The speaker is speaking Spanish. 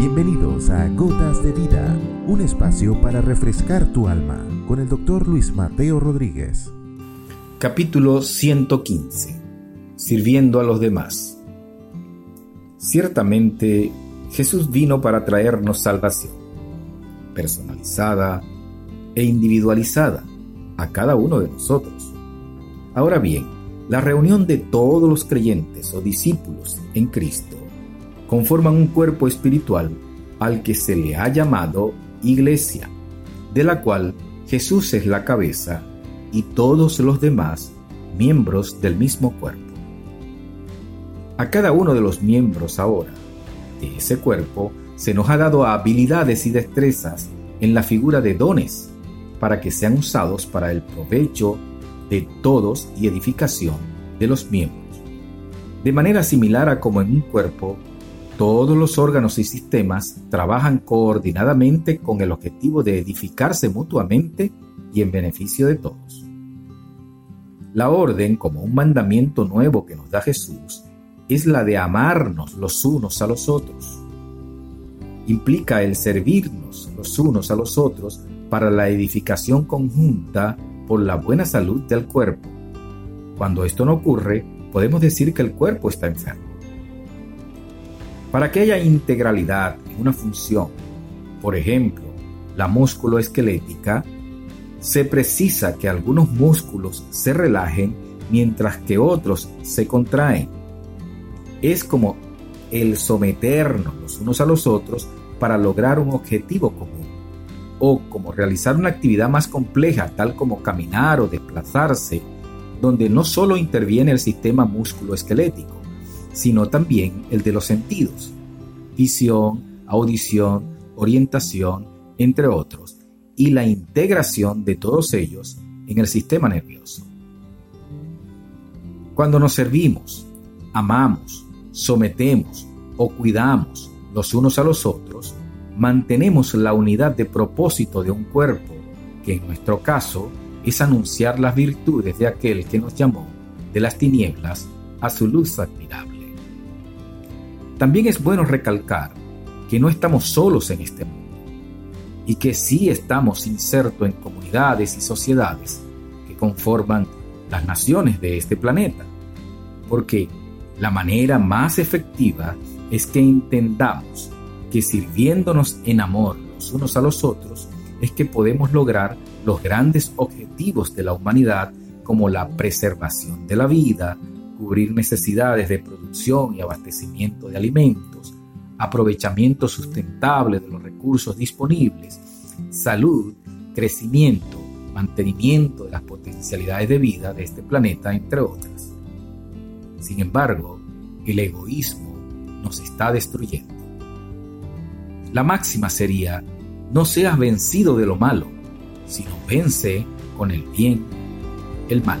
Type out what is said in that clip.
Bienvenidos a Gotas de Vida, un espacio para refrescar tu alma con el doctor Luis Mateo Rodríguez. Capítulo 115. Sirviendo a los demás. Ciertamente, Jesús vino para traernos salvación, personalizada e individualizada a cada uno de nosotros. Ahora bien, la reunión de todos los creyentes o discípulos en Cristo conforman un cuerpo espiritual al que se le ha llamado iglesia, de la cual Jesús es la cabeza y todos los demás miembros del mismo cuerpo. A cada uno de los miembros ahora de ese cuerpo se nos ha dado habilidades y destrezas en la figura de dones para que sean usados para el provecho de todos y edificación de los miembros. De manera similar a como en un cuerpo todos los órganos y sistemas trabajan coordinadamente con el objetivo de edificarse mutuamente y en beneficio de todos. La orden, como un mandamiento nuevo que nos da Jesús, es la de amarnos los unos a los otros. Implica el servirnos los unos a los otros para la edificación conjunta por la buena salud del cuerpo. Cuando esto no ocurre, podemos decir que el cuerpo está enfermo. Para que haya integralidad en una función, por ejemplo, la músculo esquelética, se precisa que algunos músculos se relajen mientras que otros se contraen. Es como el someternos los unos a los otros para lograr un objetivo común, o como realizar una actividad más compleja tal como caminar o desplazarse, donde no solo interviene el sistema músculo-esquelético, sino también el de los sentidos, visión, audición, orientación, entre otros, y la integración de todos ellos en el sistema nervioso. Cuando nos servimos, amamos, sometemos o cuidamos los unos a los otros, mantenemos la unidad de propósito de un cuerpo, que en nuestro caso es anunciar las virtudes de aquel que nos llamó de las tinieblas a su luz admirable. También es bueno recalcar que no estamos solos en este mundo y que sí estamos insertos en comunidades y sociedades que conforman las naciones de este planeta, porque la manera más efectiva es que entendamos que sirviéndonos en amor los unos a los otros es que podemos lograr los grandes objetivos de la humanidad como la preservación de la vida, cubrir necesidades de producción y abastecimiento de alimentos, aprovechamiento sustentable de los recursos disponibles, salud, crecimiento, mantenimiento de las potencialidades de vida de este planeta, entre otras. Sin embargo, el egoísmo nos está destruyendo. La máxima sería, no seas vencido de lo malo, sino vence con el bien el mal.